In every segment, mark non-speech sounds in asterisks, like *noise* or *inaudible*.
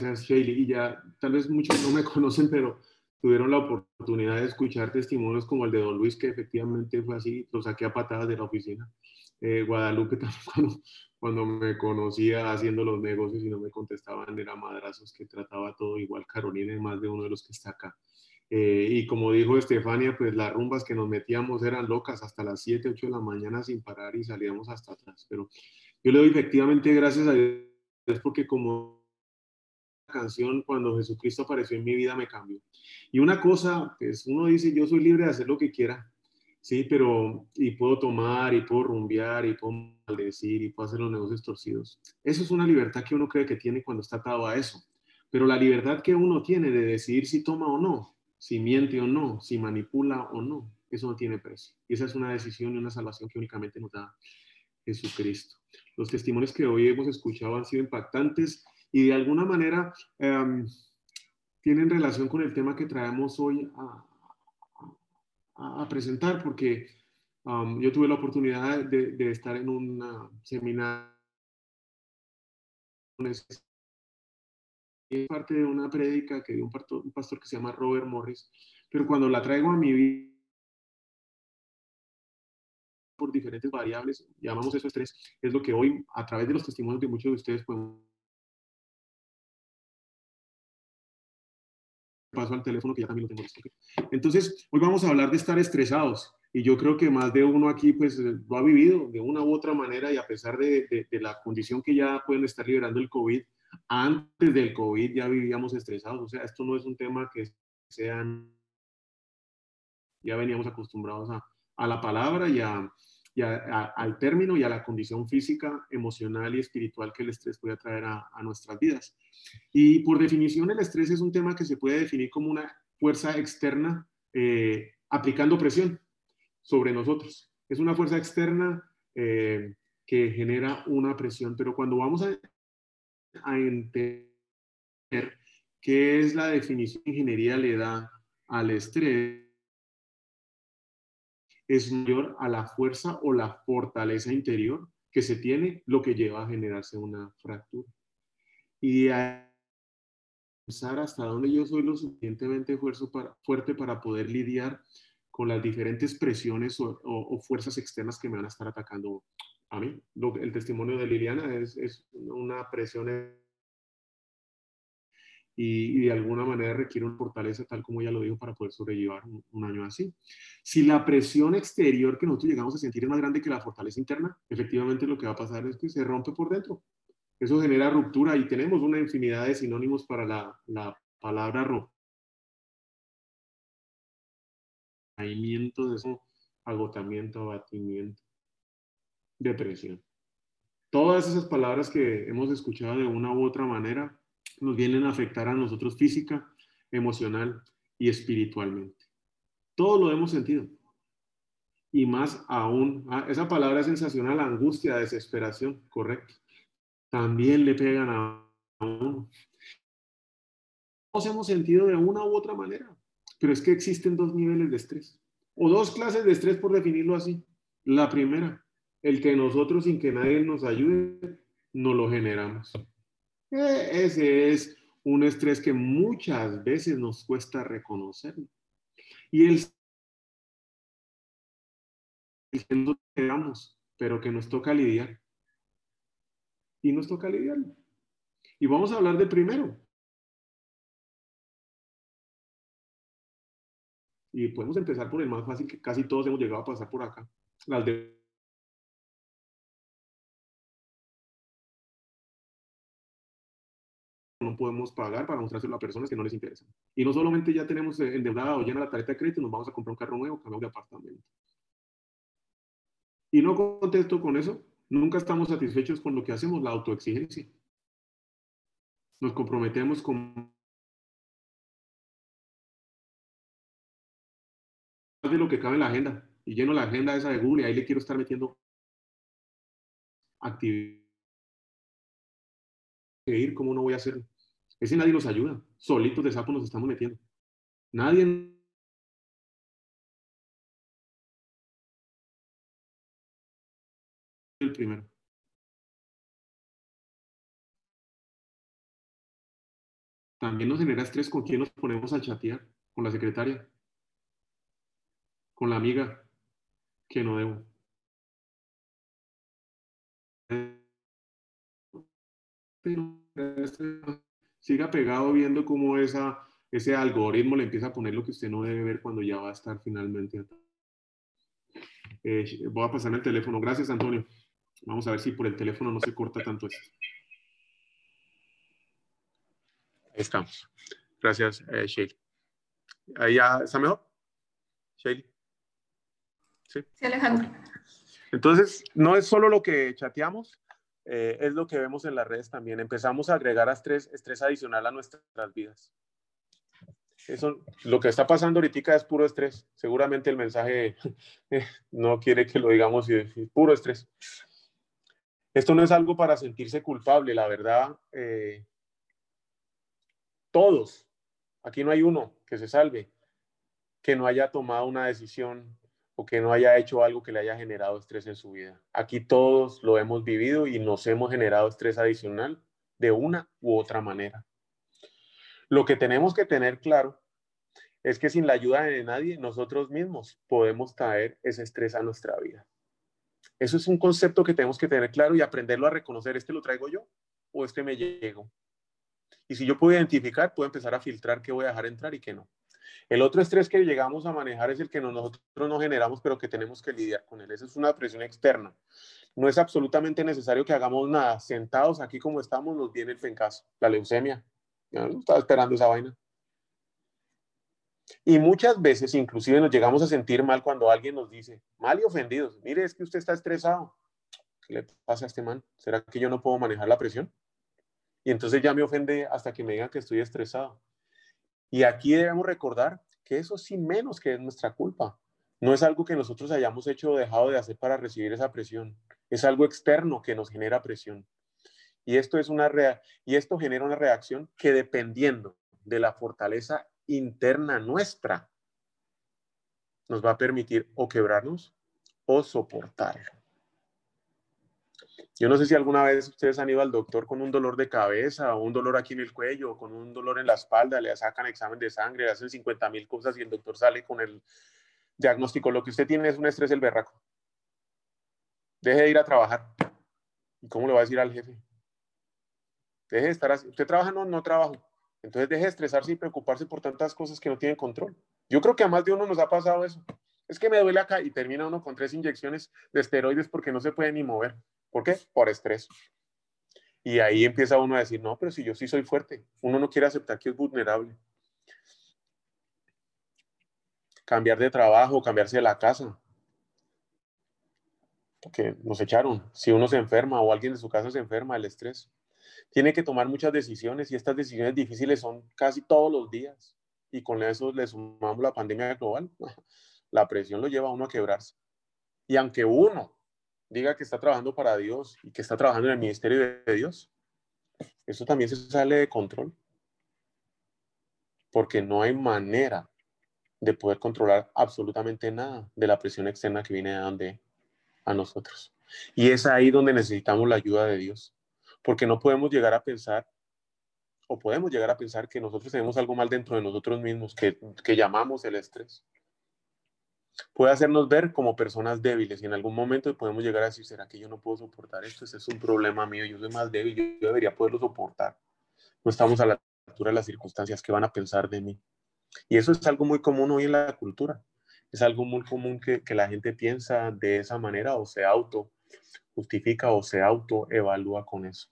Gracias, Shaley. Y ya, tal vez muchos no me *laughs* conocen, pero tuvieron la oportunidad de escuchar testimonios como el de Don Luis, que efectivamente fue así, lo saqué a patadas de la oficina. Eh, Guadalupe *laughs* también cuando, me conocía haciendo los negocios y no me contestaban, era madrazos que trataba todo igual. Carolina es más de uno de los que está acá. Eh, y como dijo Estefania, pues las rumbas que nos metíamos eran locas hasta las 7, 8 de la mañana sin parar y salíamos hasta atrás. Pero yo le doy efectivamente gracias a Dios porque como canción cuando Jesucristo apareció en mi vida me cambió. Y una cosa, pues uno dice, yo soy libre de hacer lo que quiera, sí, pero y puedo tomar y puedo rumbear y puedo maldecir y puedo hacer los negocios torcidos. Eso es una libertad que uno cree que tiene cuando está atado a eso. Pero la libertad que uno tiene de decidir si toma o no, si miente o no, si manipula o no, eso no tiene precio. Y esa es una decisión y una salvación que únicamente nos da Jesucristo. Los testimonios que hoy hemos escuchado han sido impactantes y de alguna manera em, tienen relación con el tema que traemos hoy a, presentar, porque um, yo tuve la oportunidad de, estar en un seminario. Es parte de una prédica que dio un pastor, un pastor que se llama Robert Morris, pero cuando la traigo a mi vida por diferentes variables, llamamos eso estrés, es lo que hoy a través de los testimonios de muchos de ustedes podemos paso al teléfono que ya también lo tengo listo. Entonces, hoy vamos a hablar de estar estresados y yo creo que más de uno aquí pues lo ha vivido de una u otra manera y a pesar de, de, la condición que ya pueden estar liberando el COVID, antes del COVID ya vivíamos estresados, o sea, esto no es un tema que sean, ya veníamos acostumbrados a, a la palabra y, a, y a, al término y a la condición física, emocional y espiritual que el estrés puede traer a, nuestras vidas. Y por definición, el estrés es un tema que se puede definir como una fuerza externa eh, aplicando presión sobre nosotros. Es una fuerza externa eh, que genera una presión, pero cuando vamos a, a entender qué es la definición que ingeniería le da al estrés, es mayor a la fuerza o la fortaleza interior que se tiene, lo que lleva a generarse una fractura. Y a pensar hasta dónde yo soy lo suficientemente fuerte para poder lidiar con las diferentes presiones o, fuerzas externas que me van a estar atacando a mí. el testimonio de Liliana es, es una presión y, de alguna manera requiere una fortaleza, tal como ya lo dijo, para poder sobrellevar un, año así. Si la presión exterior que nosotros llegamos a sentir es más grande que la fortaleza interna, efectivamente lo que va a pasar es que se rompe por dentro. Eso genera ruptura y tenemos una infinidad de sinónimos para la, la palabra ruptura. de eso, agotamiento, abatimiento, depresión. Todas esas palabras que hemos escuchado de una u otra manera nos vienen a afectar a nosotros física, emocional y espiritualmente. Todo lo hemos sentido. Y más aún, ah, esa palabra sensacional, angustia, desesperación, correcto. También le pegan a uno. Todos hemos sentido de una u otra manera, pero es que existen dos niveles de estrés, o dos clases de estrés por definirlo así. La primera, el que nosotros sin que nadie nos ayude, no lo generamos. Ese es un estrés que muchas veces nos cuesta reconocer. Y el que no queramos, pero que nos toca lidiar. Y nos toca lidiar. Y vamos a hablar de primero. Y podemos empezar por el más fácil, que casi todos hemos llegado a pasar por acá. Las de no podemos pagar para mostrárselo a personas que no les interesan. Y no solamente ya tenemos endeudada o llena la tarjeta de crédito, nos vamos a comprar un carro nuevo, cambiamos de apartamento. Y no contesto con eso, nunca estamos satisfechos con lo que hacemos, la autoexigencia. Nos comprometemos con más de lo que cabe en la agenda. Y lleno la agenda esa de Google y ahí le quiero estar metiendo actividad. Ir, ¿cómo no voy a hacerlo? Ese nadie nos ayuda. Solitos de sapo nos estamos metiendo. Nadie el primero. también nos genera estrés con quién nos ponemos a chatear, con la secretaria, con la amiga, que no debo. Siga pegado viendo cómo esa, ese algoritmo le empieza a poner lo que usted no debe ver cuando ya va a estar finalmente. Eh, voy a pasar el teléfono. Gracias, Antonio. Vamos a ver si por el teléfono no se corta tanto esto. Ahí estamos. Gracias, eh, ¿Ahí ya está mejor? Shaley. Sí. Sí, Alejandro. Entonces, no es solo lo que chateamos, eh, es lo que vemos en las redes también. Empezamos a agregar estrés, estrés adicional a nuestras vidas. Eso, lo que está pasando ahorita es puro estrés. Seguramente el mensaje *laughs* no quiere que lo digamos y es puro estrés. Esto no es algo para sentirse culpable, la verdad. Eh, todos, aquí no hay uno que se salve, que no haya tomado una decisión o que no haya hecho algo que le haya generado estrés en su vida. Aquí todos lo hemos vivido y nos hemos generado estrés adicional de una u otra manera. Lo que tenemos que tener claro es que sin la ayuda de nadie, nosotros mismos podemos traer ese estrés a nuestra vida. Eso es un concepto que tenemos que tener claro y aprenderlo a reconocer. ¿Este lo traigo yo o este me llego? Y si yo puedo identificar, puedo empezar a filtrar qué voy a dejar entrar y qué no. El otro estrés que llegamos a manejar es el que nosotros no generamos, pero que tenemos que lidiar con él. Esa es una presión externa. No es absolutamente necesario que hagamos nada. Sentados aquí como estamos, nos viene el pencaso, la leucemia. Ya no estaba esperando esa vaina. Y muchas veces inclusive nos llegamos a sentir mal cuando alguien nos dice, mal y ofendidos, mire, es que usted está estresado. ¿Qué le pasa a este man? ¿Será que yo no puedo manejar la presión? Y entonces ya me ofende hasta que me digan que estoy estresado. Y aquí debemos recordar que eso sí menos que es nuestra culpa. No es algo que nosotros hayamos hecho o dejado de hacer para recibir esa presión. Es algo externo que nos genera presión. Y esto, es una y esto genera una reacción que dependiendo de la fortaleza interna nuestra, nos va a permitir o quebrarnos o soportarlo. Yo no sé si alguna vez ustedes han ido al doctor con un dolor de cabeza o un dolor aquí en el cuello o con un dolor en la espalda, le sacan examen de sangre, le hacen 50 mil cosas y el doctor sale con el diagnóstico. Lo que usted tiene es un estrés del berraco. Deje de ir a trabajar. ¿Y cómo le va a decir al jefe? Deje de estar así. ¿Usted trabaja? No, no trabajo. Entonces deje de estresarse y preocuparse por tantas cosas que no tiene control. Yo creo que a más de uno nos ha pasado eso. Es que me duele acá y termina uno con tres inyecciones de esteroides porque no se puede ni mover. ¿Por qué? Por estrés. Y ahí empieza uno a decir, no, pero si yo sí soy fuerte, uno no quiere aceptar que es vulnerable. Cambiar de trabajo, cambiarse de la casa. Porque nos echaron. Si uno se enferma o alguien de su casa se enferma, el estrés. Tiene que tomar muchas decisiones y estas decisiones difíciles son casi todos los días. Y con eso le sumamos la pandemia global. *laughs* La presión lo lleva a uno a quebrarse. Y aunque uno diga que está trabajando para Dios y que está trabajando en el ministerio de Dios, eso también se sale de control. Porque no hay manera de poder controlar absolutamente nada de la presión externa que viene de a nosotros. Y es ahí donde necesitamos la ayuda de Dios. Porque no podemos llegar a pensar, o podemos llegar a pensar que nosotros tenemos algo mal dentro de nosotros mismos, que, que llamamos el estrés puede hacernos ver como personas débiles y en algún momento podemos llegar a decir, ¿será que yo no puedo soportar esto? Ese es un problema mío, yo soy más débil, yo debería poderlo soportar. No estamos a la altura de las circunstancias que van a pensar de mí. Y eso es algo muy común hoy en la cultura. Es algo muy común que, que la gente piensa de esa manera o se auto justifica o se auto evalúa con eso.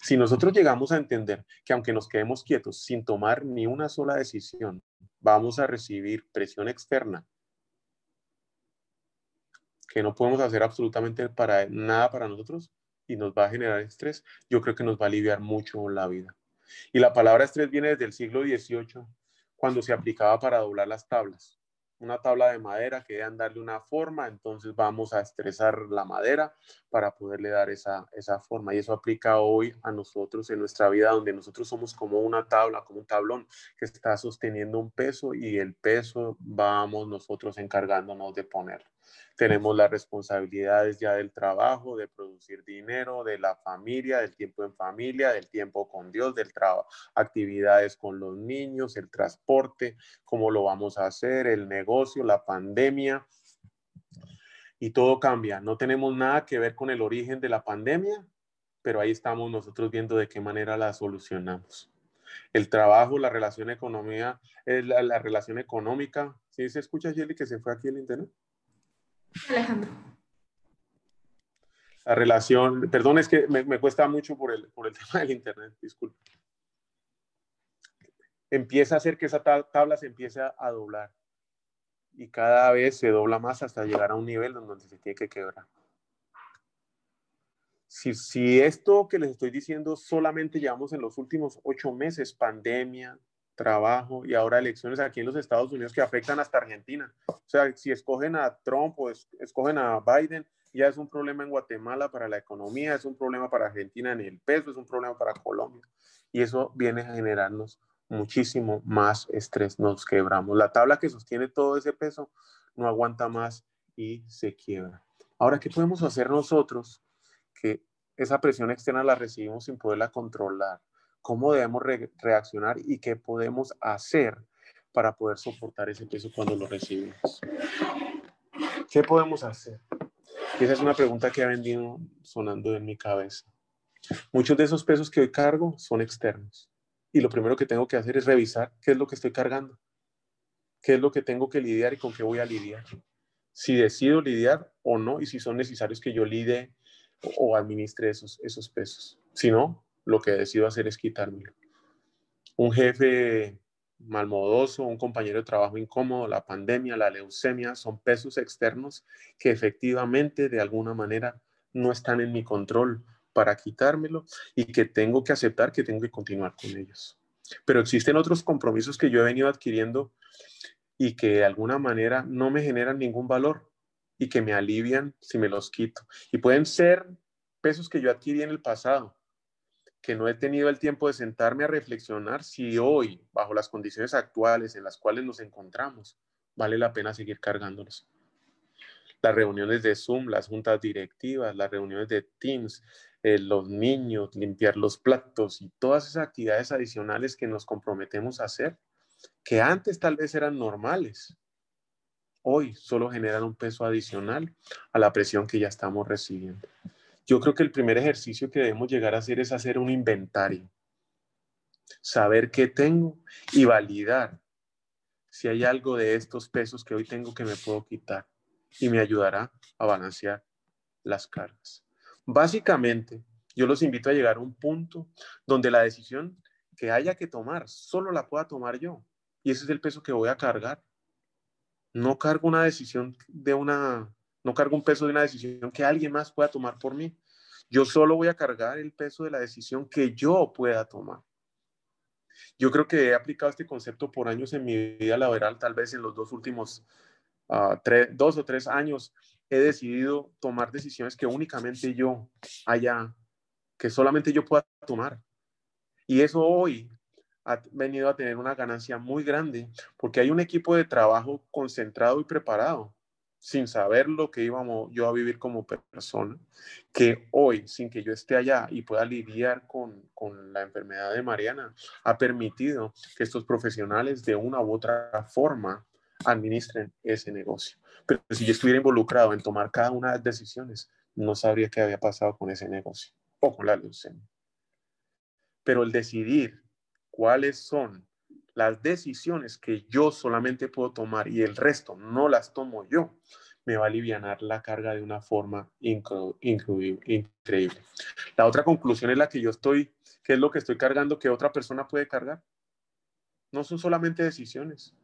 Si nosotros llegamos a entender que aunque nos quedemos quietos sin tomar ni una sola decisión, vamos a recibir presión externa que no podemos hacer absolutamente para nada para nosotros y nos va a generar estrés, yo creo que nos va a aliviar mucho la vida. Y la palabra estrés viene desde el siglo XVIII, cuando se aplicaba para doblar las tablas. una tabla de madera que deben darle una forma, entonces vamos a estresar la madera para poderle dar esa, esa forma. Y eso aplica hoy a nosotros en nuestra vida, donde nosotros somos como una tabla, como un tablón que está sosteniendo un peso y el peso vamos nosotros encargándonos de ponerlo. Tenemos las responsabilidades ya del trabajo, de producir dinero, de la familia, del tiempo en familia, del tiempo con Dios, del trabajo, actividades con los niños, el transporte, cómo lo vamos a hacer, el negocio, la pandemia. Y todo cambia. No tenemos nada que ver con el origen de la pandemia, pero ahí estamos nosotros viendo de qué manera la solucionamos. El trabajo, la relación economía, eh, la, la relación económica. ¿Sí se escucha, Jelly, que se fue aquí el internet? Alejandro. La relación, perdón, es que me, cuesta mucho por el, por el *laughs* tema del Internet, disculpe. Empieza a hacer que esa tabla se empiece a, doblar y cada vez se dobla más hasta llegar a un nivel donde se tiene que quebrar. Si, si, esto que les estoy diciendo solamente llevamos en los últimos ocho meses, pandemia, trabajo y ahora elecciones aquí en los Estados Unidos que afectan hasta Argentina. O sea, si escogen a Trump o escogen a Biden, ya es un problema en Guatemala para la economía, es un problema para Argentina en el peso, es un problema para Colombia. Y eso viene a generarnos muchísimo más estrés, nos quebramos. La tabla que sostiene todo ese peso no aguanta más y se quiebra. Ahora, ¿qué podemos hacer nosotros que esa presión externa la recibimos sin poderla controlar? Cómo debemos reaccionar y qué podemos hacer para poder soportar ese peso cuando lo recibimos. ¿Qué podemos hacer? esa es una pregunta que ha venido sonando en mi cabeza. Muchos de esos pesos que hoy cargo son externos. Y lo primero que tengo que hacer es revisar qué es lo que estoy cargando. ¿Qué es lo que tengo que lidiar y con qué voy a lidiar? Si decido lidiar o no y si son necesarios que yo lide o administre esos, esos pesos. Si no, lo que decido hacer es quitármelo. Un jefe malmodoso, un compañero de trabajo incómodo, la pandemia, la leucemia, son pesos externos que efectivamente de alguna manera no están en mi control para quitármelo y que tengo que aceptar que tengo que continuar con ellos. Pero existen otros compromisos que yo he venido adquiriendo y que de alguna manera no me generan ningún valor y que me alivian si me los quito. Y pueden ser pesos que yo adquirí en el pasado, que no he tenido el tiempo de sentarme a reflexionar si hoy, bajo las condiciones actuales en las cuales nos encontramos, vale la pena seguir cargándolos. Las reuniones de Zoom, las juntas directivas, las reuniones de Teams, eh, los niños, limpiar los platos y todas esas actividades adicionales que nos comprometemos a hacer, que antes tal vez eran normales, hoy solo generan un peso adicional a la presión que ya estamos recibiendo. Yo creo que el primer ejercicio que debemos llegar a hacer es hacer un inventario, saber qué tengo y validar si hay algo de estos pesos que hoy tengo que me puedo quitar y me ayudará a balancear las cargas. Básicamente, yo los invito a llegar a un punto donde la decisión que haya que tomar solo la pueda tomar yo. Y ese es el peso que voy a cargar. No cargo una decisión de una no cargo un peso de una decisión que alguien más pueda tomar por mí. Yo solo voy a cargar el peso de la decisión que yo pueda tomar. Yo creo que he aplicado este concepto por años en mi vida laboral, tal vez en los dos últimos ah, dos o tres años he decidido tomar decisiones que únicamente yo haya, que solamente yo pueda tomar. Y eso hoy ha venido a tener una ganancia muy grande porque hay un equipo de trabajo concentrado y preparado sin saber lo que íbamos yo a vivir como persona, que hoy, sin que yo esté allá y pueda lidiar con, con la enfermedad de Mariana, ha permitido que estos profesionales de una u otra forma administren ese negocio. Pero si yo estuviera involucrado en tomar cada una de las decisiones, no sabría qué había pasado con ese negocio o con la leucemia. Pero el decidir cuáles son las decisiones que yo solamente puedo tomar y el resto no las tomo yo, me va a aliviar la carga de una forma increíble. La otra conclusión es la que yo estoy, ¿qué es lo que estoy cargando que otra persona puede cargar? No son solamente decisiones.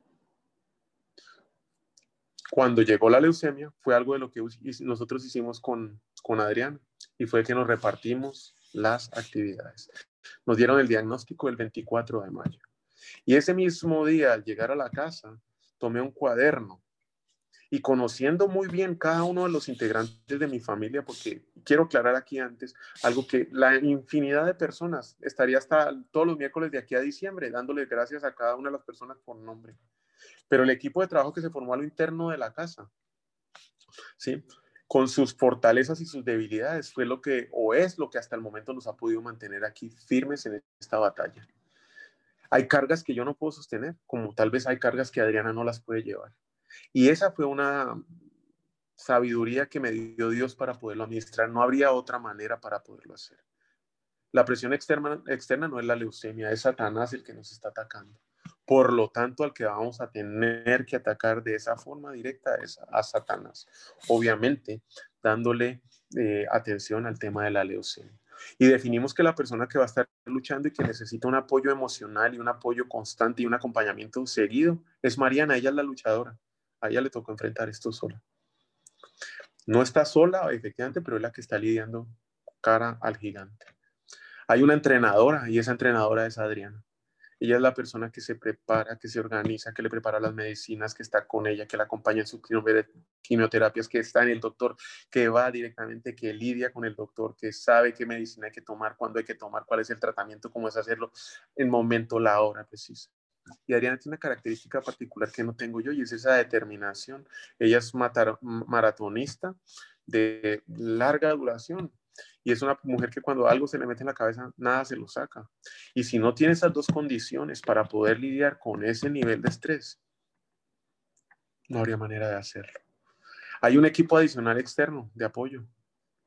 Cuando llegó la leucemia, fue algo de lo que nosotros hicimos con, con Adrián y fue que nos repartimos las actividades. Nos dieron el diagnóstico el 24 de mayo. Y ese mismo día, al llegar a la casa, tomé un cuaderno y conociendo muy bien cada uno de los integrantes de mi familia, porque quiero aclarar aquí antes algo que la infinidad de personas estaría hasta todos los miércoles de aquí a diciembre dándole gracias a cada una de las personas por nombre. Pero el equipo de trabajo que se formó a lo interno de la casa, ¿sí? con sus fortalezas y sus debilidades, fue lo que, o es lo que hasta el momento nos ha podido mantener aquí firmes en esta batalla. Hay cargas que yo no puedo sostener, como tal vez hay cargas que Adriana no las puede llevar. Y esa fue una sabiduría que me dio Dios para poderlo administrar. No habría otra manera para poderlo hacer. La presión externa, externa no es la leucemia, es Satanás el que nos está atacando. Por lo tanto, al que vamos a tener que atacar de esa forma directa es a Satanás. Obviamente, dándole eh, atención al tema de la leucemia. Y definimos que la persona que va a estar luchando y que necesita un apoyo emocional y un apoyo constante y un acompañamiento seguido es Mariana, ella es la luchadora. A ella le tocó enfrentar esto sola. No está sola, efectivamente, pero es la que está lidiando cara al gigante. Hay una entrenadora y esa entrenadora es Adriana. Ella es la persona que se prepara, que se organiza, que le prepara las medicinas, que está con ella, que la acompaña en sus quimioterapias, que está en el doctor, que va directamente, que lidia con el doctor, que sabe qué medicina hay que tomar, cuándo hay que tomar, cuál es el tratamiento, cómo es hacerlo en momento, la hora precisa. Y Adriana tiene una característica particular que no tengo yo y es esa determinación. Ella es maratonista de larga duración y es una mujer que cuando algo se le mete en la cabeza, nada se lo saca. Y si no tiene esas dos condiciones para poder lidiar con ese nivel de estrés, no habría manera de hacerlo. Hay un equipo adicional externo de apoyo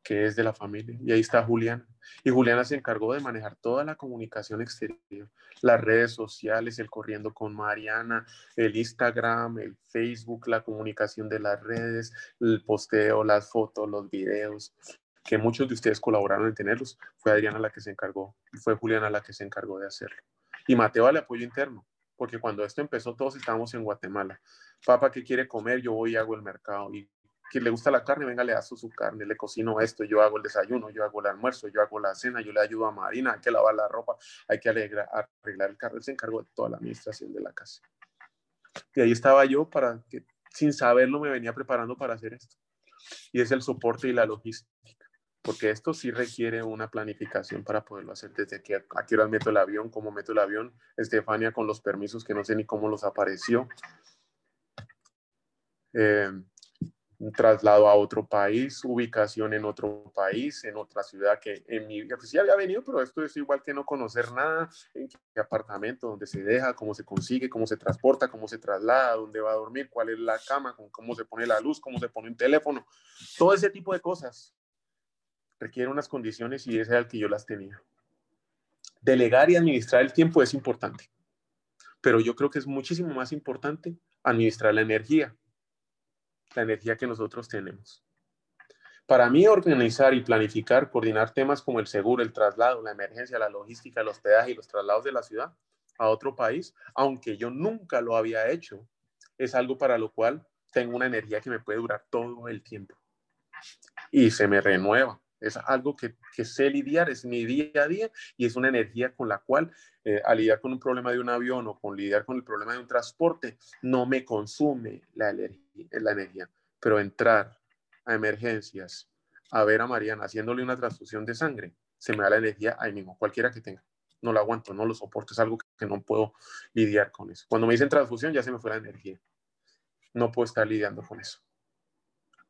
que es de la familia. Y ahí está Juliana. Y Juliana se encargó de manejar toda la comunicación exterior, las redes sociales, el corriendo con Mariana, el Instagram, el Facebook, la comunicación de las redes, el posteo, las fotos, los videos, que muchos de ustedes colaboraron en tenerlos. Fue Adriana la que se encargó fue Juliana la que se encargó de hacerlo. Y Mateo al apoyo interno, porque cuando esto empezó todos estábamos en Guatemala. Papá, ¿qué quiere comer? Yo voy y hago el mercado. Y que le gusta la carne, venga, le aso su carne, le cocino esto, yo hago el desayuno, yo hago el almuerzo, yo hago la cena, yo le ayudo a Marina, hay que lavar la ropa, hay que arreglar, el carro, él se encargó de toda la administración de la casa. Y ahí estaba yo para que, sin saberlo, me venía preparando para hacer esto. Y es el soporte y la logística, porque esto sí requiere una planificación para poderlo hacer desde aquí, a qué hora meto el avión, cómo meto el avión, Estefania con los permisos que no sé ni cómo los apareció. Eh, traslado a otro país, ubicación en otro país, en otra ciudad que en mi vida, pues sí había venido, pero esto es igual que no conocer nada, en qué apartamento, dónde se deja, cómo se consigue, cómo se transporta, cómo se traslada, dónde va a dormir, cuál es la cama, cómo se pone la luz, cómo se pone un teléfono, todo ese tipo de cosas requiere unas condiciones y ese era el que yo las tenía. Delegar y administrar el tiempo es importante, pero yo creo que es muchísimo más importante administrar la energía la energía que nosotros tenemos. Para mí, organizar y planificar, coordinar temas como el seguro, el traslado, la emergencia, la logística, los hospedaje y los traslados de la ciudad a otro país, aunque yo nunca lo había hecho, es algo para lo cual tengo una energía que me puede durar todo el tiempo y se me renueva. Es algo que, sé lidiar, es mi día a día y es una energía con la cual eh, al lidiar con un problema de un avión o con lidiar con el problema de un transporte, no me consume la, la energía. Pero entrar a emergencias, a ver a Mariana haciéndole una transfusión de sangre, se me da la energía ahí mismo, cualquiera que tenga. No lo aguanto, no lo soporto, es algo que no puedo lidiar con eso. Cuando me dicen transfusión ya se me fue la energía. No puedo estar lidiando con eso.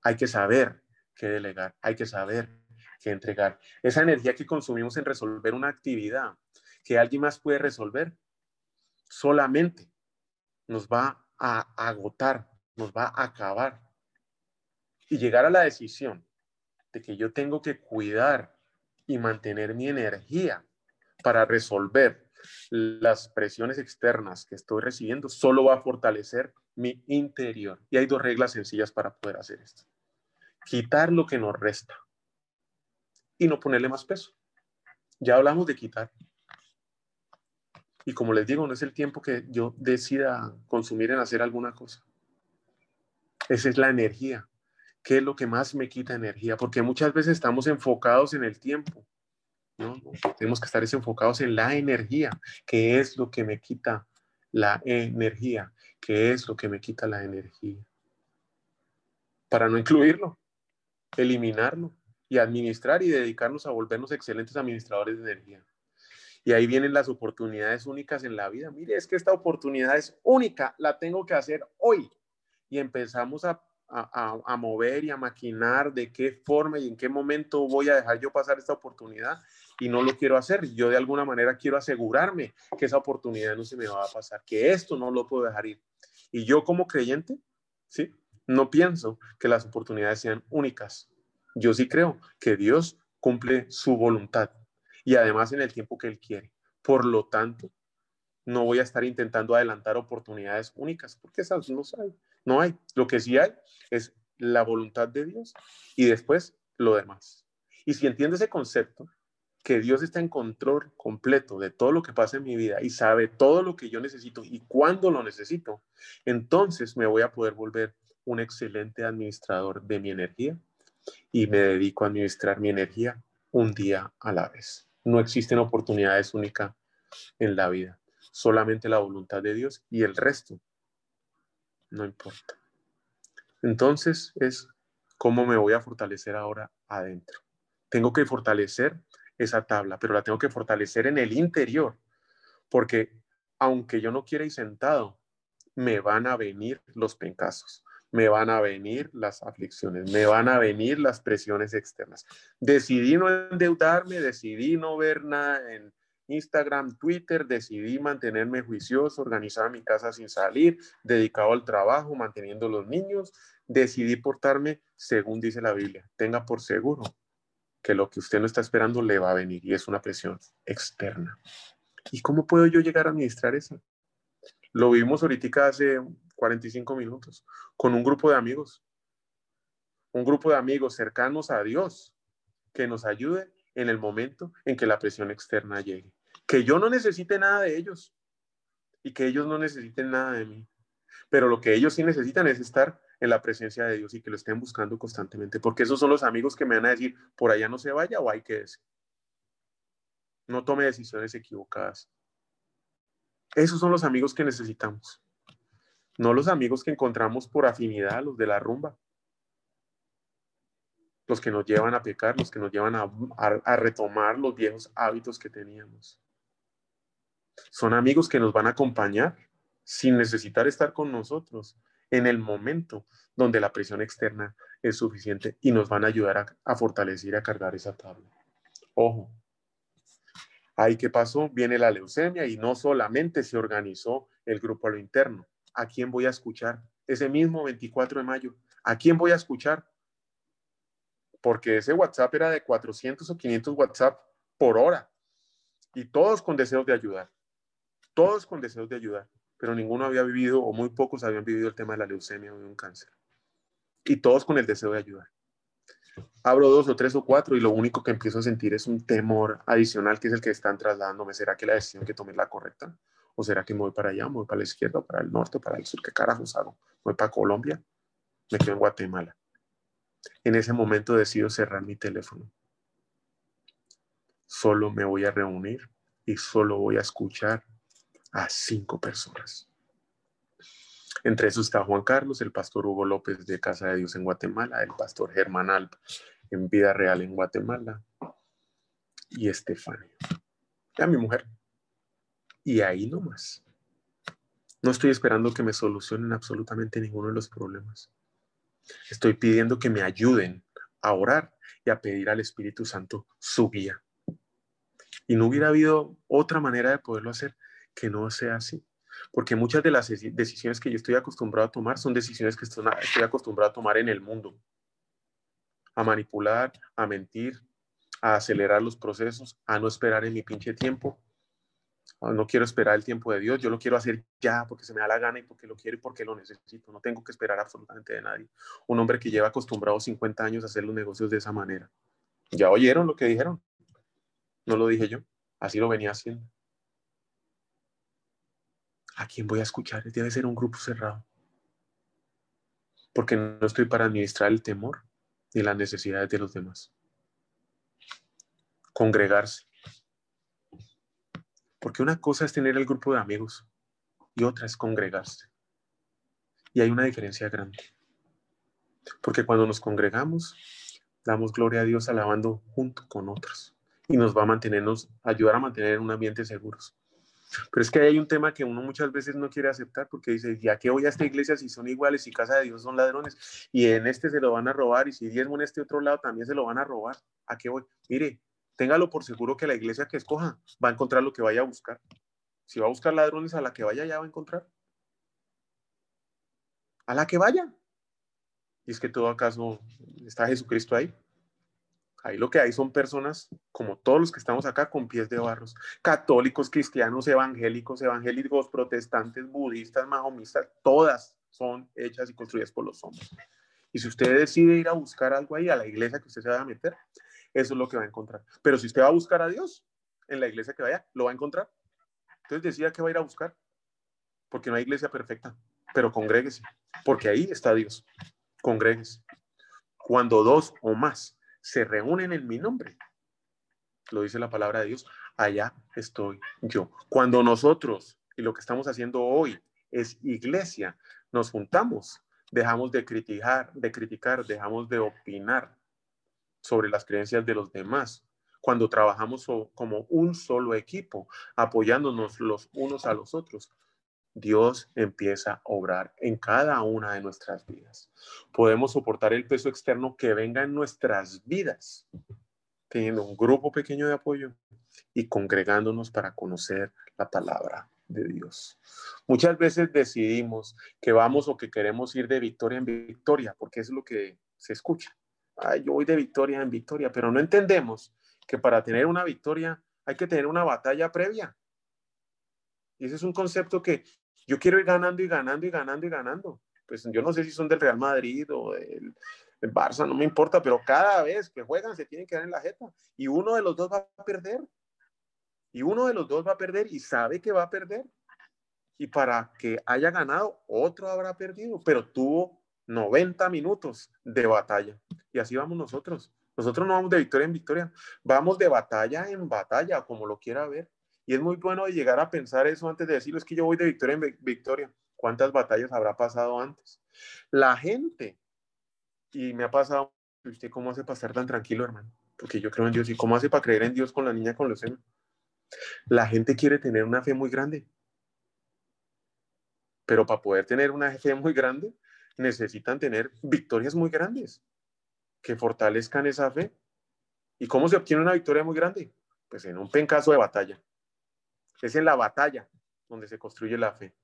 Hay que saber qué delegar, hay que saber que entregar. Esa energía que consumimos en resolver una actividad que alguien más puede resolver, solamente nos va a agotar, nos va a acabar. Y llegar a la decisión de que yo tengo que cuidar y mantener mi energía para resolver las presiones externas que estoy recibiendo, solo va a fortalecer mi interior. Y hay dos reglas sencillas para poder hacer esto. Quitar lo que nos resta y no ponerle más peso. Ya hablamos de quitar. Y como les digo, no es el tiempo que yo decida consumir en hacer alguna cosa. Esa es la energía. ¿Qué es lo que más me quita energía? Porque muchas veces estamos enfocados en el tiempo. ¿no? Tenemos que estar enfocados en la energía. ¿Qué es lo que me quita la energía? ¿Qué es lo que me quita la energía? para no incluirlo, eliminarlo y administrar y dedicarnos a volvernos excelentes administradores de energía. Y ahí vienen las oportunidades únicas en la vida. Mire, es que esta oportunidad es única, la tengo que hacer hoy. Y empezamos a, a, mover y a maquinar de qué forma y en qué momento voy a dejar yo pasar esta oportunidad y no lo quiero hacer. Yo de alguna manera quiero asegurarme que esa oportunidad no se me va a pasar, que esto no lo puedo dejar ir. Y yo como creyente, ¿sí? No pienso que las oportunidades sean únicas. Yo sí creo que Dios cumple su voluntad y además en el tiempo que Él quiere. Por lo tanto, no voy a estar intentando adelantar oportunidades únicas, porque esas no hay. No hay. Lo que sí hay es la voluntad de Dios y después lo demás. Y si entiende ese concepto, que Dios está en control completo de todo lo que pasa en mi vida y sabe todo lo que yo necesito y cuándo lo necesito, entonces me voy a poder volver un excelente administrador de mi energía y me dedico a administrar mi energía un día a la vez. No existen oportunidades únicas en la vida, solamente la voluntad de Dios y el resto no importa. Entonces es cómo me voy a fortalecer ahora adentro. Tengo que fortalecer esa tabla, pero la tengo que fortalecer en el interior, porque aunque yo no quiera ir sentado, me van a venir los pencazos, me van a venir las aflicciones, me van a venir las presiones externas. Decidí no endeudarme, decidí no ver nada en Instagram, Twitter, decidí mantenerme juicioso, organizar mi casa sin salir, dedicado al trabajo, manteniendo los niños, decidí portarme según dice la Biblia. Tenga por seguro que lo que usted no está esperando le va a venir y es una presión externa. ¿Y cómo puedo yo llegar a administrar eso? Lo vimos ahorita hace 45 minutos, con un grupo de amigos, un grupo de amigos cercanos a Dios que nos ayude en el momento en que la presión externa llegue. Que yo no necesite nada de ellos y que ellos no necesiten nada de mí. Pero lo que ellos sí necesitan es estar en la presencia de Dios y que lo estén buscando constantemente, porque esos son los amigos que me van a decir, por allá no se vaya o hay que decir. No tome decisiones equivocadas. Esos son los amigos que necesitamos no los amigos que encontramos por afinidad, los de la rumba, los que nos llevan a pecar, los que nos llevan a, retomar los viejos hábitos que teníamos. Son amigos que nos van a acompañar sin necesitar estar con nosotros en el momento donde la presión externa es suficiente y nos van a ayudar a, a fortalecer y a cargar esa tabla. Ojo, ahí que pasó, viene la leucemia y no solamente se organizó el grupo a lo interno, ¿a quién voy a escuchar? Ese mismo 24 de mayo, ¿a quién voy a escuchar? Porque ese WhatsApp era de 400 o 500 WhatsApp por hora y todos con deseos de ayudar, todos con deseos de ayudar, pero ninguno había vivido o muy pocos habían vivido el tema de la leucemia o de un cáncer y todos con el deseo de ayudar. Abro dos o tres o cuatro y lo único que empiezo a sentir es un temor adicional que es el que están trasladándome. ¿Será que la decisión que tomé es la correcta? ¿O será que me voy para allá, me voy para la izquierda, para el norte, para el sur? ¿Qué carajos hago? ¿Me voy para Colombia? Me quedo en Guatemala. En ese momento decido cerrar mi teléfono. Solo me voy a reunir y solo voy a escuchar a cinco personas. Entre esos está Juan Carlos, el pastor Hugo López de Casa de Dios en Guatemala, el pastor Germán Alp en Vida Real en Guatemala y Estefania. Ya mi mujer y ahí nomás. No estoy esperando que me solucionen absolutamente ninguno de los problemas. Estoy pidiendo que me ayuden a orar y a pedir al Espíritu Santo su guía. Y no hubiera habido otra manera de poderlo hacer que no sea así. Porque muchas de las decisiones que yo estoy acostumbrado a tomar son decisiones que estoy acostumbrado a tomar en el mundo. A manipular, a mentir, a acelerar los procesos, a no esperar en mi pinche tiempo, no quiero esperar el tiempo de Dios, yo lo quiero hacer ya porque se me da la gana y porque lo quiero y porque lo necesito. No tengo que esperar absolutamente de nadie. Un hombre que lleva acostumbrado 50 años a hacer los negocios de esa manera. ¿Ya oyeron lo que dijeron? No lo dije yo, así lo venía haciendo. ¿A quién voy a escuchar? Debe ser un grupo cerrado. Porque no estoy para administrar el temor ni las necesidades de los demás. Congregarse porque una cosa es tener el grupo de amigos y otra es congregarse. Y hay una diferencia grande. Porque cuando nos congregamos, damos gloria a Dios alabando junto con otros y nos va a mantenernos, ayudar a mantener un ambiente seguros. Pero es que hay un tema que uno muchas veces no quiere aceptar porque dice, ¿ya qué voy a esta iglesia si son iguales y casa de Dios son ladrones? Y en este se lo van a robar y si diezmo en este otro lado también se lo van a robar. ¿A qué voy? Mire, téngalo por seguro que la iglesia que escoja va a encontrar lo que vaya a buscar. Si va a buscar ladrones, a la que vaya ya va a encontrar. A la que vaya. Y es que todo acaso está Jesucristo ahí. Ahí lo que hay son personas, como todos los que estamos acá, con pies de barros. Católicos, cristianos, evangélicos, evangélicos, protestantes, budistas, mahomistas, todas son hechas y construidas por los hombres. Y si usted decide ir a buscar algo ahí, a la iglesia que usted se va a meter, eso es lo que va a encontrar. Pero si usted va a buscar a Dios, en la iglesia que vaya, lo va a encontrar. Entonces decida que va a ir a buscar, porque no hay iglesia perfecta, pero congréguese, porque ahí está Dios. Congréguese. Cuando dos o más se reúnen en mi nombre. Lo dice la palabra de Dios, allá estoy yo. Cuando nosotros, y lo que estamos haciendo hoy es iglesia, nos juntamos, dejamos de criticar, de criticar, dejamos de opinar sobre las creencias de los demás. Cuando trabajamos como un solo equipo, apoyándonos los unos a los otros, Dios empieza a obrar en cada una de nuestras vidas. Podemos soportar el peso externo que venga en nuestras vidas, teniendo un grupo pequeño de apoyo y congregándonos para conocer la palabra de Dios. Muchas veces decidimos que vamos o que queremos ir de victoria en victoria, porque es lo que se escucha. Ay, yo voy de victoria en victoria, pero no entendemos que para tener una victoria hay que tener una batalla previa. Y ese es un concepto que yo quiero ir ganando y ganando y ganando y ganando. Pues yo no sé si son del Real Madrid o del, Barça, no me importa, pero cada vez que juegan se tienen que dar en la jeta y uno de los dos va a perder. Y uno de los dos va a perder y sabe que va a perder. Y para que haya ganado, otro habrá perdido, pero tuvo 90 minutos de batalla. Y así vamos nosotros. Nosotros no vamos de victoria en victoria, vamos de batalla en batalla, como lo quiera ver. Y es muy bueno llegar a pensar eso antes de decirlo, es que yo voy de victoria en victoria. ¿Cuántas batallas habrá pasado antes? La gente, y me ha pasado, ¿usted cómo hace para estar tan tranquilo, hermano? Porque yo creo en Dios. ¿Y cómo hace para creer en Dios con la niña con los senos? La gente quiere tener una fe muy grande. Pero para poder tener una fe muy grande, necesitan tener victorias muy grandes que fortalezcan esa fe. ¿Y cómo se obtiene una victoria muy grande? Pues en un pencaso de batalla. Es en la batalla donde se construye la fe.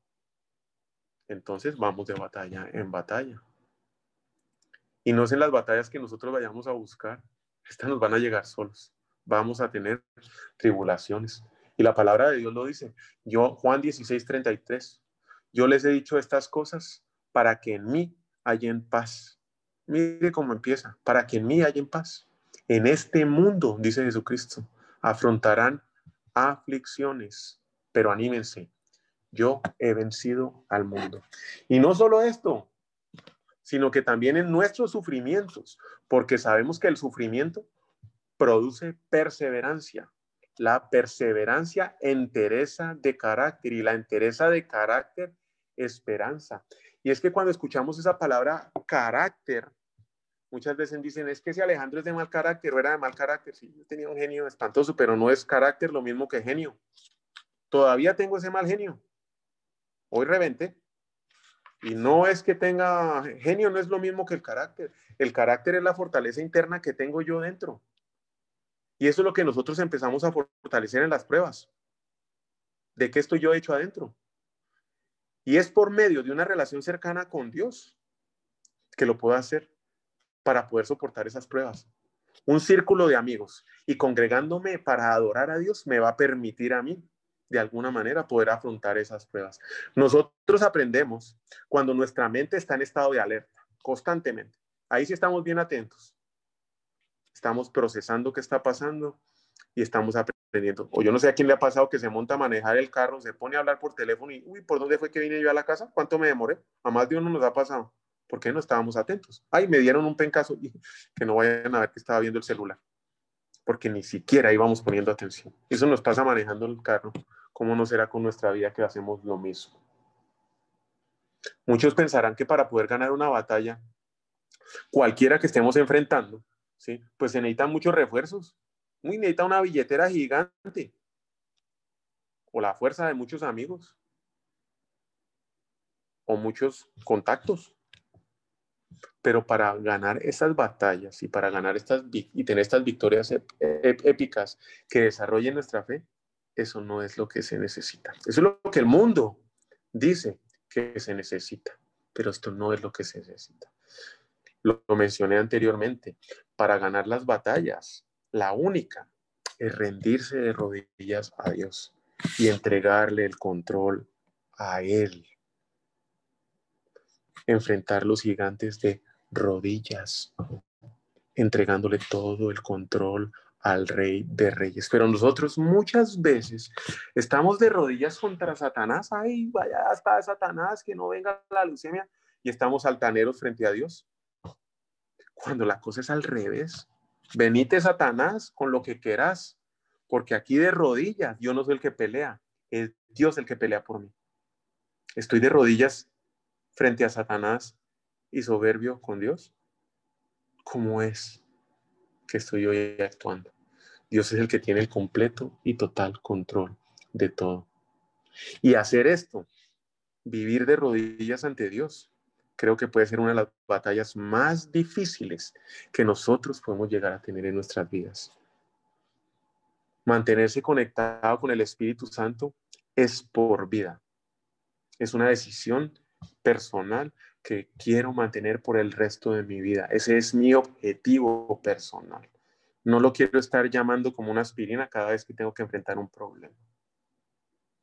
Entonces vamos de batalla en batalla. Y no es en las batallas que nosotros vayamos a buscar. Estas nos van a llegar solos. Vamos a tener tribulaciones. Y la palabra de Dios lo dice. Yo, Juan 16, 33. Yo les he dicho estas cosas para que en mí haya paz. Mire cómo empieza. Para que en mí haya paz. En este mundo, dice Jesucristo, afrontarán aflicciones, pero anímense, yo he vencido al mundo. Y no solo esto, sino que también en nuestros sufrimientos, porque sabemos que el sufrimiento produce perseverancia. La perseverancia entereza de carácter y la entereza de carácter esperanza. Y es que cuando escuchamos esa palabra carácter, Muchas veces dicen, es que si Alejandro es de mal carácter o era de mal carácter. Sí, yo tenía un genio espantoso, pero no es carácter lo mismo que genio. Todavía tengo ese mal genio. Hoy reventé. Y no es que tenga genio, no es lo mismo que el carácter. El carácter es la fortaleza interna que tengo yo dentro. Y eso es lo que nosotros empezamos a fortalecer en las pruebas. ¿De qué estoy yo hecho adentro? Y es por medio de una relación cercana con Dios que lo puedo hacer para poder soportar esas pruebas. Un círculo de amigos y congregándome para adorar a Dios me va a permitir a mí, de alguna manera, poder afrontar esas pruebas. Nosotros aprendemos cuando nuestra mente está en estado de alerta, constantemente. Ahí sí estamos bien atentos. Estamos procesando qué está pasando y estamos aprendiendo. O yo no sé a quién le ha pasado que se monta a manejar el carro, se pone a hablar por teléfono y, uy, ¿por dónde fue que vine yo a la casa? ¿Cuánto me demoré? A más de uno nos ha pasado. ¿Por qué no estábamos atentos? Ay, me dieron un pencazo y *laughs* que no vayan a ver que estaba viendo el celular. Porque ni siquiera íbamos poniendo atención. Eso nos pasa manejando el carro. ¿Cómo no será con nuestra vida que hacemos lo mismo? Muchos pensarán que para poder ganar una batalla cualquiera que estemos enfrentando, ¿sí? pues se necesitan muchos refuerzos. Muy necesita una billetera gigante o la fuerza de muchos amigos o muchos contactos. Pero para ganar estas batallas y para ganar estas y tener estas victorias épicas que desarrollen nuestra fe, eso no es lo que se necesita. Eso es lo que el mundo dice que se necesita, pero esto no es lo que se necesita. Lo, lo mencioné anteriormente. Para ganar las batallas, la única es rendirse de rodillas a Dios y entregarle el control a Él. Enfrentar los gigantes de rodillas, entregándole todo el control al rey de reyes. Pero nosotros muchas veces estamos de rodillas contra Satanás. Ay, vaya hasta Satanás, que no venga la leucemia. Y estamos altaneros frente a Dios. Cuando la cosa es al revés. Venite Satanás con lo que quieras. Porque aquí de rodillas yo no soy el que pelea. Es Dios el que pelea por mí. Estoy de rodillas frente a Satanás y soberbio con Dios. ¿Cómo es? que estoy hoy actuando. Dios es el que tiene el completo y total control de todo. Y hacer esto, vivir de rodillas ante Dios, creo que puede ser una de las batallas más difíciles que nosotros podemos llegar a tener en nuestras vidas. Mantenerse conectado con el Espíritu Santo es por vida. Es una decisión personal que quiero mantener por el resto de mi vida. Ese es mi objetivo personal. No lo quiero estar llamando como una aspirina cada vez que tengo que enfrentar un problema.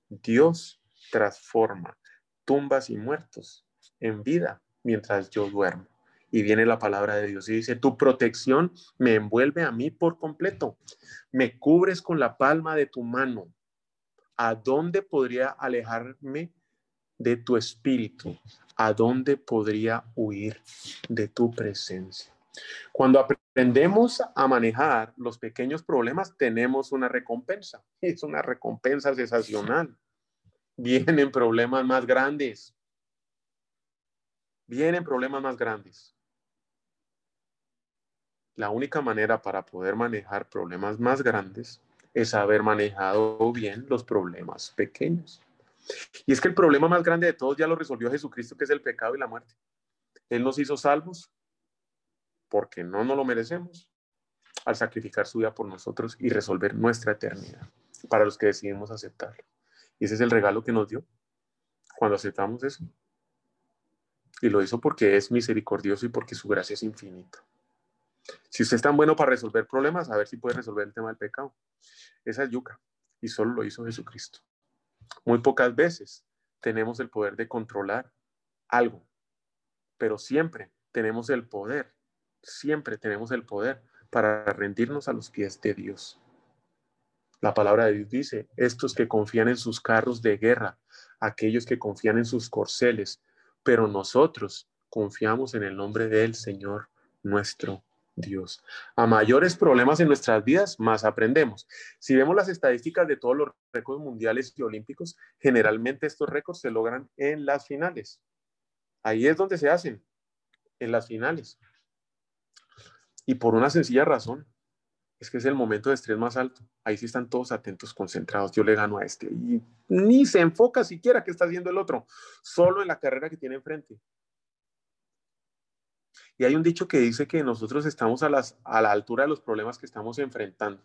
Dios transforma tumbas y muertos en vida mientras yo duermo. Y viene la palabra de Dios y dice, tu protección me envuelve a mí por completo. Me cubres con la palma de tu mano. ¿A dónde podría alejarme de tu espíritu? ¿A dónde podría huir de tu presencia? Cuando aprendemos a manejar los pequeños problemas, tenemos una recompensa. *laughs* Es una recompensa sensacional. Vienen problemas más grandes. Vienen problemas más grandes. La única manera para poder manejar problemas más grandes es haber manejado bien los problemas pequeños. Y es que el problema más grande de todos ya lo resolvió Jesucristo, que es el pecado y la muerte. Él nos hizo salvos porque no nos lo merecemos al sacrificar su vida por nosotros y resolver nuestra eternidad para los que decidimos aceptarlo. Y ese es el regalo que nos dio cuando aceptamos eso. Y lo hizo porque es misericordioso y porque su gracia es infinita. Si usted es tan bueno para resolver problemas, a ver si puede resolver el tema del pecado. Esa es yuca. Y solo lo hizo Jesucristo. Muy pocas veces tenemos el poder de controlar algo, pero siempre tenemos el poder, siempre tenemos el poder para rendirnos a los pies de Dios. La palabra de Dios dice, estos que confían en sus carros de guerra, aquellos que confían en sus corceles, pero nosotros confiamos en el nombre del Señor nuestro Dios. A mayores problemas en nuestras vidas, más aprendemos. Si vemos las estadísticas de todos los récords mundiales y olímpicos, generalmente estos récords se logran en las finales. Ahí es donde se hacen, en las finales. Y por una sencilla razón, es que es el momento de estrés más alto. Ahí sí están todos atentos, concentrados. Yo le gano a este. Y ni se enfoca siquiera qué está haciendo el otro, solo en la carrera que tiene enfrente. Y hay un dicho que dice que nosotros estamos a, las, a la altura de los problemas que estamos enfrentando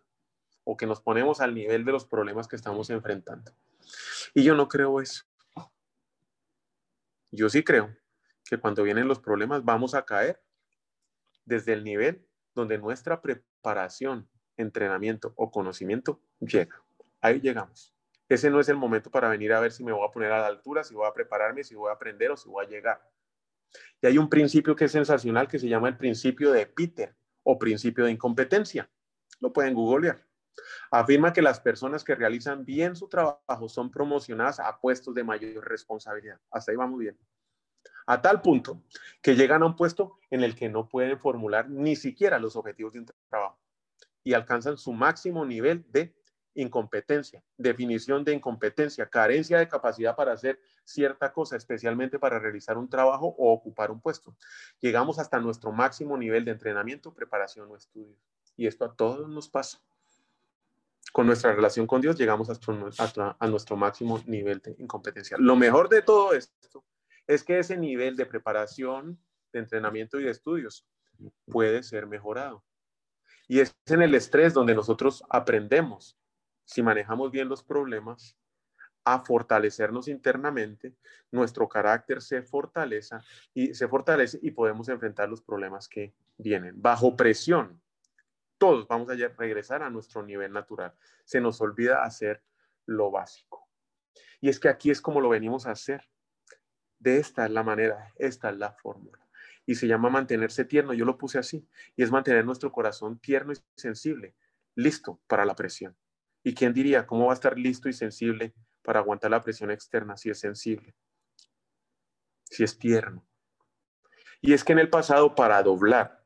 o que nos ponemos al nivel de los problemas que estamos enfrentando. Y yo no creo eso. Yo sí creo que cuando vienen los problemas vamos a caer desde el nivel donde nuestra preparación, entrenamiento o conocimiento llega. Ahí llegamos. Ese no es el momento para venir a ver si me voy a poner a la altura, si voy a prepararme, si voy a aprender o si voy a llegar. Y hay un principio que es sensacional que se llama el principio de Peter o principio de incompetencia. Lo pueden googlear. Afirma que las personas que realizan bien su trabajo son promocionadas a puestos de mayor responsabilidad. Hasta ahí vamos bien. A tal punto que llegan a un puesto en el que no pueden formular ni siquiera los objetivos de un trabajo y alcanzan su máximo nivel de incompetencia, definición de incompetencia, carencia de capacidad para hacer cierta cosa, especialmente para realizar un trabajo o ocupar un puesto. Llegamos hasta nuestro máximo nivel de entrenamiento, preparación o estudio. Y esto a todos nos pasa. Con nuestra relación con Dios llegamos a nuestro máximo nivel de incompetencia. Lo mejor de todo esto es que ese nivel de preparación, de entrenamiento y de estudios puede ser mejorado. Y es en el estrés donde nosotros aprendemos si manejamos bien los problemas, a fortalecernos internamente, nuestro carácter se fortalece y se fortalece y podemos enfrentar los problemas que vienen. Bajo presión, todos vamos a regresar a nuestro nivel natural. Se nos olvida hacer lo básico. Y es que aquí es como lo venimos a hacer. De esta es la manera, esta es la fórmula. Y se llama mantenerse tierno, yo lo puse así, y es mantener nuestro corazón tierno y sensible, listo para la presión. ¿Y quién diría cómo va a estar listo y sensible para aguantar la presión externa si es sensible? Si es tierno. Y es que en el pasado para doblar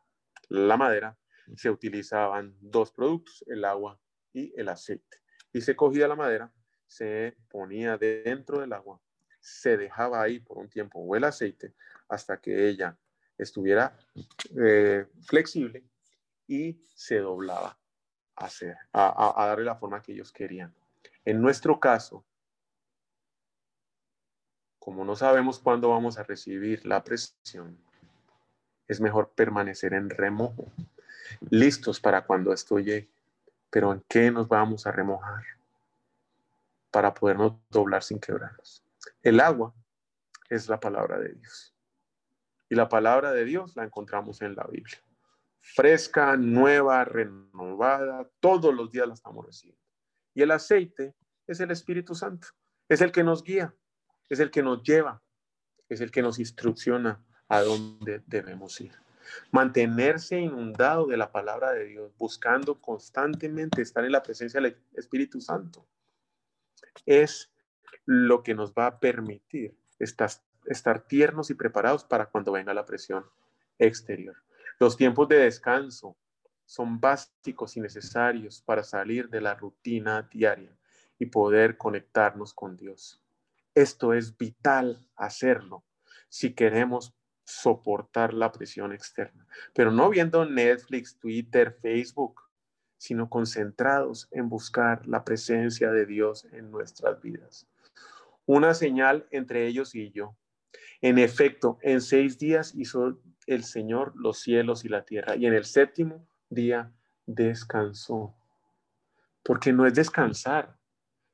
la madera se utilizaban dos productos, el agua y el aceite. Y se cogía la madera, se ponía dentro del agua, se dejaba ahí por un tiempo o el aceite hasta que ella estuviera eh, flexible y se doblaba hacer, a, darle la forma que ellos querían. En nuestro caso, como no sabemos cuándo vamos a recibir la presión, es mejor permanecer en remojo, listos para cuando esto llegue. Pero ¿en qué nos vamos a remojar? Para podernos doblar sin quebrarnos. El agua es la palabra de Dios. Y la palabra de Dios la encontramos en la Biblia fresca, nueva, renovada, todos los días la estamos recibiendo. Y el aceite es el Espíritu Santo, es el que nos guía, es el que nos lleva, es el que nos instrucciona a dónde debemos ir. Mantenerse inundado de la palabra de Dios, buscando constantemente estar en la presencia del Espíritu Santo, es lo que nos va a permitir estar, tiernos y preparados para cuando venga la presión exterior. Los tiempos de descanso son básicos y necesarios para salir de la rutina diaria y poder conectarnos con Dios. Esto es vital hacerlo si queremos soportar la presión externa, pero no viendo Netflix, Twitter, Facebook, sino concentrados en buscar la presencia de Dios en nuestras vidas. Una señal entre ellos y yo. En efecto, en seis días hizo el Señor los cielos y la tierra, y en el séptimo día descansó. Porque no es descansar,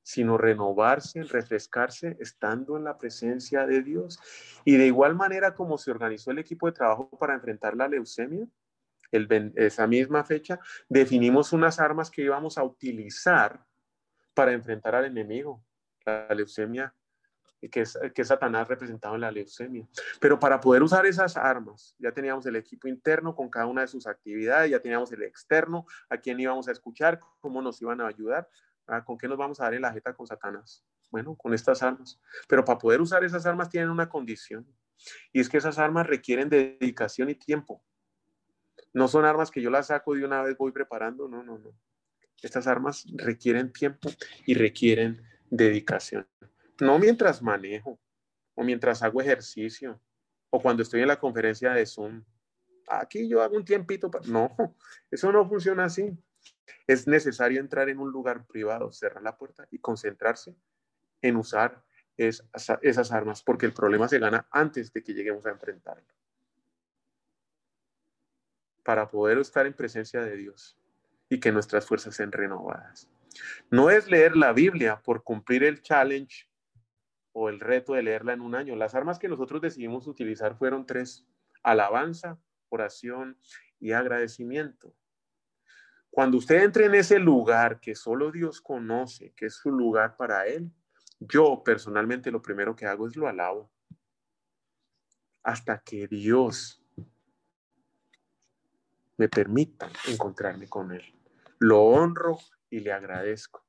sino renovarse, refrescarse, estando en la presencia de Dios. Y de igual manera como se organizó el equipo de trabajo para enfrentar la leucemia, esa misma fecha, definimos unas armas que íbamos a utilizar para enfrentar al enemigo. La leucemia que es, que Satanás representado en la leucemia. Pero para poder usar esas armas, ya teníamos el equipo interno con cada una de sus actividades, ya teníamos el externo, a quién íbamos a escuchar, cómo nos iban a ayudar, ah, con qué nos vamos a dar en la jeta con Satanás. Bueno, con estas armas. Pero para poder usar esas armas tienen una condición, y es que esas armas requieren dedicación y tiempo. No son armas que yo las saco de una vez, voy preparando, no, no, no. Estas armas requieren tiempo y requieren dedicación. No mientras manejo o mientras hago ejercicio o cuando estoy en la conferencia de Zoom. Aquí yo hago un tiempito. Para... No, eso no funciona así. Es necesario entrar en un lugar privado, cerrar la puerta y concentrarse en usar esas armas, porque el problema se gana antes de que lleguemos a enfrentarlo. Para poder estar en presencia de Dios y que nuestras fuerzas sean renovadas. No es leer la Biblia por cumplir el challenge o el reto de leerla en un año. Las armas que nosotros decidimos utilizar fueron tres, alabanza, oración y agradecimiento. Cuando usted entre en ese lugar que solo Dios conoce, que es su lugar para Él, yo personalmente lo primero que hago es lo alabo. Hasta que Dios me permita encontrarme con Él. Lo honro y le agradezco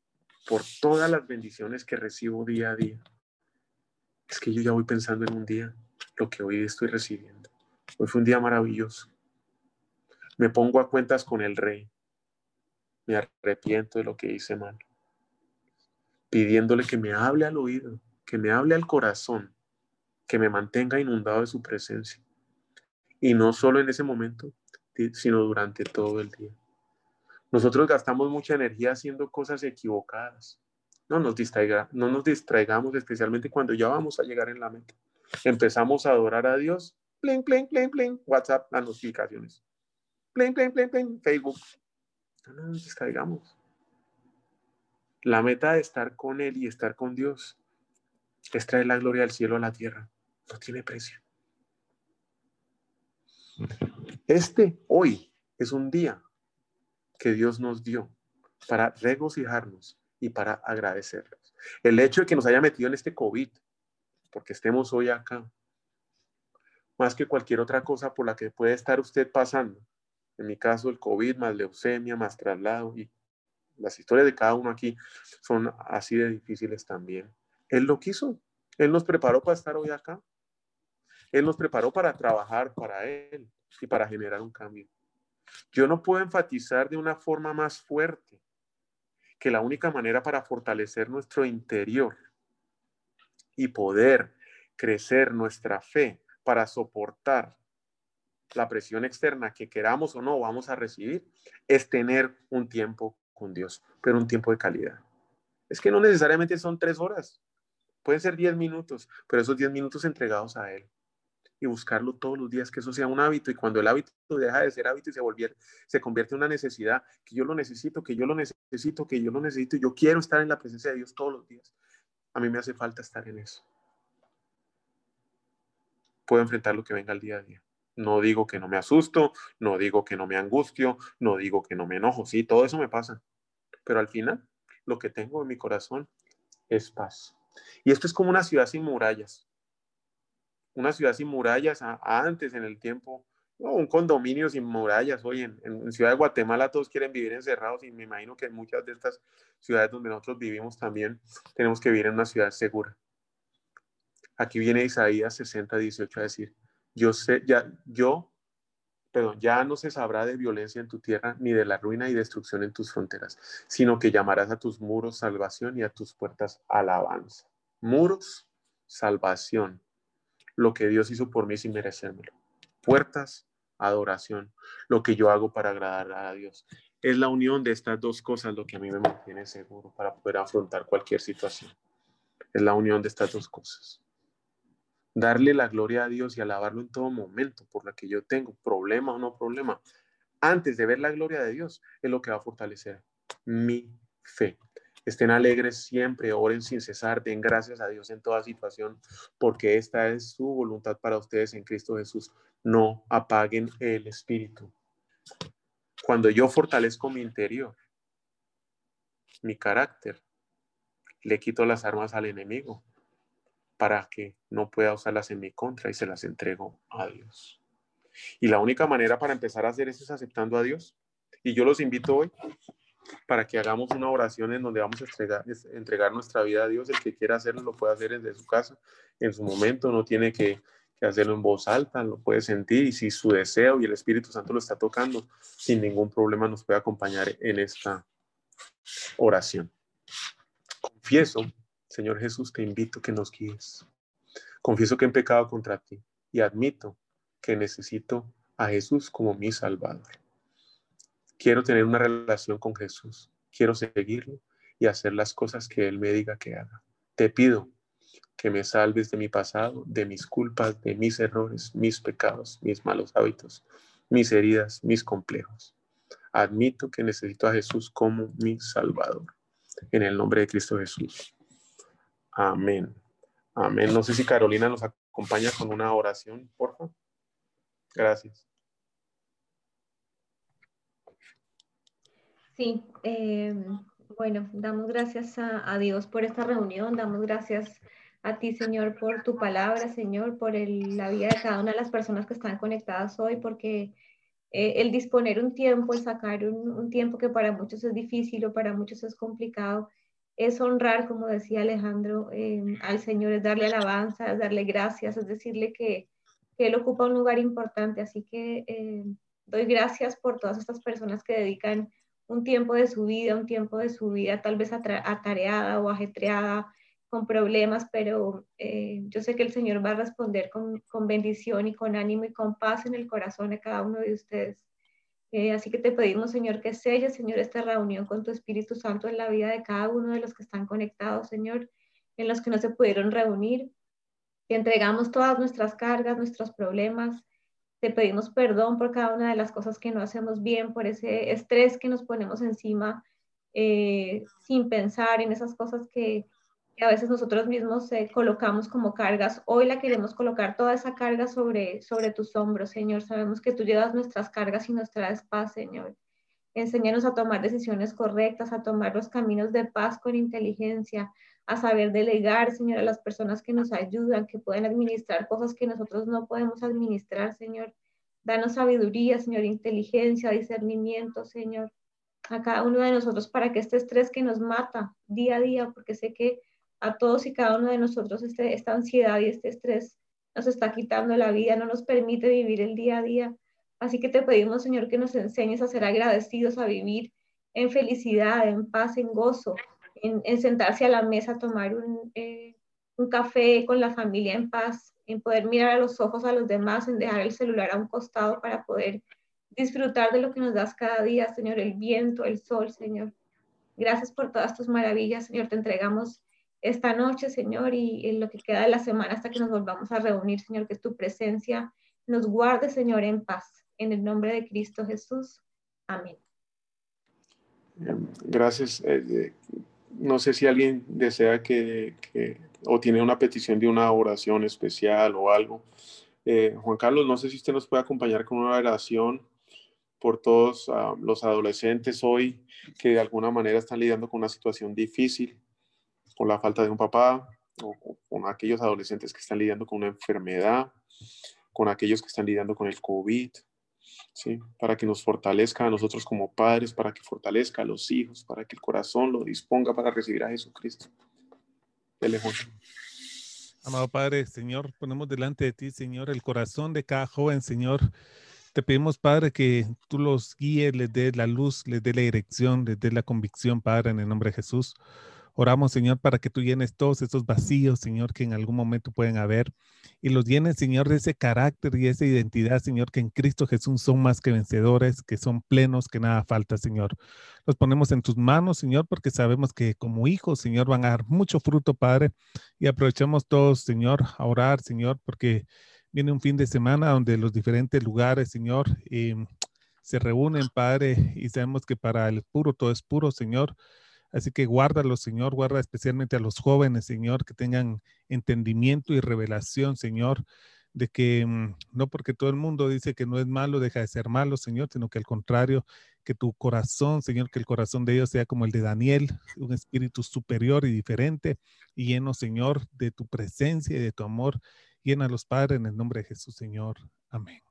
por todas las bendiciones que recibo día a día es que yo ya voy pensando en un día, lo que hoy estoy recibiendo. Hoy fue un día maravilloso. Me pongo a cuentas con el rey. Me arrepiento de lo que hice mal. pidiéndole que me hable al oído, que me hable al corazón, que me mantenga inundado de su presencia. Y no solo en ese momento, sino durante todo el día. Nosotros gastamos mucha energía haciendo cosas equivocadas. No nos, distraiga, no nos distraigamos, especialmente cuando ya vamos a llegar en la meta. Empezamos a adorar a Dios. Pling, pling, pling, pling. WhatsApp, las notificaciones. Pling, pling, pling, pling. Facebook. No nos distraigamos. La meta de estar con Él y estar con Dios es traer la gloria del cielo a la tierra. No tiene precio. Este hoy es un día que Dios nos dio para regocijarnos y para agradecerles. El hecho de que nos haya metido en este COVID, porque estemos hoy acá, más que cualquier otra cosa por la que puede estar usted pasando, en mi caso el COVID más leucemia, más traslado y las historias de cada uno aquí son así de difíciles también. Él lo quiso. Él nos preparó para estar hoy acá. Él nos preparó para trabajar para Él y para generar un cambio. Yo no puedo enfatizar de una forma más fuerte que la única manera para fortalecer nuestro interior y poder crecer nuestra fe para soportar la presión externa que queramos o no vamos a recibir es tener un tiempo con Dios, pero un tiempo de calidad. Es que no necesariamente son tres horas, pueden ser diez minutos, pero esos diez minutos entregados a Él y buscarlo todos los días, que eso sea un hábito y cuando el hábito deja de ser hábito y se, volviera, se convierte en una necesidad, que yo lo necesito, que yo lo necesito, que yo lo necesito, yo quiero estar en la presencia de Dios todos los días. A mí me hace falta estar en eso. Puedo enfrentar lo que venga el día a día. No digo que no me asusto, no digo que no me angustio, no digo que no me enojo, sí, todo eso me pasa. Pero al final, lo que tengo en mi corazón es paz. Y esto es como una ciudad sin murallas. Una ciudad sin murallas antes en el tiempo, un condominio sin murallas. Hoy en, en, Ciudad de Guatemala todos quieren vivir encerrados y me imagino que en muchas de estas ciudades donde nosotros vivimos también tenemos que vivir en una ciudad segura. Aquí viene Isaías 60, 18 a decir, yo sé, ya, yo, perdón, ya no se sabrá de violencia en tu tierra, ni de la ruina y destrucción en tus fronteras, sino que llamarás a tus muros salvación y a tus puertas alabanza. Muros, salvación, lo que Dios hizo por mí sin merecérmelo. Puertas, adoración, lo que yo hago para agradar a Dios. Es la unión de estas dos cosas lo que a mí me mantiene seguro para poder afrontar cualquier situación. Es la unión de estas dos cosas darle la gloria a Dios y alabarlo en todo momento por la que yo tengo, problema o no problema, antes de ver la gloria de Dios, es lo que va a fortalecer mi fe. Estén alegres siempre, oren sin cesar, den gracias a Dios en toda situación, porque esta es su voluntad para ustedes en Cristo Jesús. No apaguen el espíritu. Cuando yo fortalezco mi interior, mi carácter, le quito las armas al enemigo para que no pueda usarlas en mi contra y se las entrego a Dios. Y la única manera para empezar a hacer eso es aceptando a Dios. Y yo los invito hoy para que hagamos una oración en donde vamos a entregar, nuestra vida a Dios. El que quiera hacerlo lo puede hacer desde su casa, en su momento, no tiene que, que hacerlo en voz alta, lo puede sentir y si su deseo y el Espíritu Santo lo está tocando, sin ningún problema nos puede acompañar en esta oración. Confieso Señor Jesús, te invito que nos guíes. Confieso que he pecado contra ti y admito que necesito a Jesús como mi Salvador. Quiero tener una relación con Jesús. Quiero seguirlo y hacer las cosas que Él me diga que haga. Te pido que me salves de mi pasado, de mis culpas, de mis errores, mis pecados, mis malos hábitos, mis heridas, mis complejos. Admito que necesito a Jesús como mi Salvador. En el nombre de Cristo Jesús. Amén. Amén. No sé si Carolina nos acompaña con una oración, por favor. Gracias. Sí, em, bueno, damos gracias a, Dios por esta reunión, damos gracias a ti, Señor, por tu palabra, Señor, por la vida de cada una de las personas que están conectadas hoy, porque eh, el disponer un tiempo, el sacar un, un, tiempo que para muchos es difícil o para muchos es complicado, es honrar, como decía Alejandro, em, al Señor, es darle alabanza, es darle gracias, es decirle que, Él ocupa un lugar importante. Así que em, doy gracias por todas estas personas que dedican un tiempo de su vida, un tiempo de su vida tal vez atareada o ajetreada, con problemas, pero eh, yo sé que el Señor va a responder con, con, bendición y con ánimo y con paz en el corazón de cada uno de ustedes. Eh, así que te pedimos, Señor, que selles, Señor, esta reunión con tu Espíritu Santo en la vida de cada uno de los que están conectados, Señor, en los que no se pudieron reunir. Que entregamos todas nuestras cargas, nuestros problemas, te pedimos perdón por cada una de las cosas que no hacemos bien, por ese estrés que nos ponemos encima eh, sin pensar en esas cosas que, a veces nosotros mismos eh, colocamos como cargas. Hoy la queremos colocar toda esa carga sobre, sobre tus hombros, Señor. Sabemos que tú llevas nuestras cargas y nos traes paz, Señor. Enséñanos a tomar decisiones correctas, a tomar los caminos de paz con inteligencia, a saber delegar, Señor, a las personas que nos ayudan, que pueden administrar cosas que nosotros no podemos administrar, Señor. Danos sabiduría, Señor, inteligencia, discernimiento, Señor, a cada uno de nosotros para que este estrés que nos mata día a día, porque sé que a todos y cada uno de nosotros este, esta ansiedad y este estrés nos está quitando la vida, no nos permite vivir el día a día. Así que te pedimos, Señor, que nos enseñes a ser agradecidos, a vivir en felicidad, en paz, en gozo, en, sentarse a la mesa tomar eh, un, café con la familia en paz, en poder mirar a los ojos a los demás, en dejar el celular a un costado para poder disfrutar de lo que nos das cada día, Señor, el viento, el sol, Señor. Gracias por todas tus maravillas, Señor. Te entregamos esta noche, Señor, y lo que queda de la semana hasta que nos volvamos a reunir, Señor, que tu presencia nos guarde, Señor, en paz. En el nombre de Cristo Jesús. Amén. Gracias. Eh, no sé si alguien desea que, o tiene una petición de una oración especial o algo. Eh, Juan Carlos, no sé si usted nos puede acompañar con una oración por todos ah, los adolescentes hoy que de alguna manera están lidiando con una situación difícil, con la falta de un papá, o con aquellos adolescentes que están lidiando con una enfermedad, con aquellos que están lidiando con el COVID, ¿sí? Para que nos fortalezca a nosotros como padres, para que fortalezca a los hijos, para que el corazón lo disponga para recibir a Jesucristo. Amado Padre, Señor, ponemos delante de ti, Señor, el corazón de cada joven, Señor. Te pedimos, Padre, que tú los guíes, les dé la luz, les dé la dirección, les dé la convicción, Padre, en el nombre de Jesús. Oramos, Señor, para que tú llenes todos esos vacíos, Señor, que en algún momento pueden haber, y los llenes, Señor, de ese carácter y esa identidad, Señor, que en Cristo Jesús son más que vencedores, que son plenos, que nada falta, Señor. Los ponemos en tus manos, Señor, porque sabemos que como hijos, Señor, van a dar mucho fruto, Padre, y aprovechamos todos, Señor, a orar, Señor, porque viene un fin de semana donde los diferentes lugares, Señor, em, se reúnen, Padre, y sabemos que para el puro todo es puro, Señor. Así que guárdalo, Señor, guarda especialmente a los jóvenes, Señor, que tengan entendimiento y revelación, Señor, de que mm, no porque todo el mundo dice que no es malo, deja de ser malo, Señor, sino que al contrario, que tu corazón, Señor, que el corazón de ellos sea como el de Daniel, un espíritu superior y diferente, y lleno, Señor, de tu presencia y de tu amor. Llena los padres en el nombre de Jesús, Señor. Amén.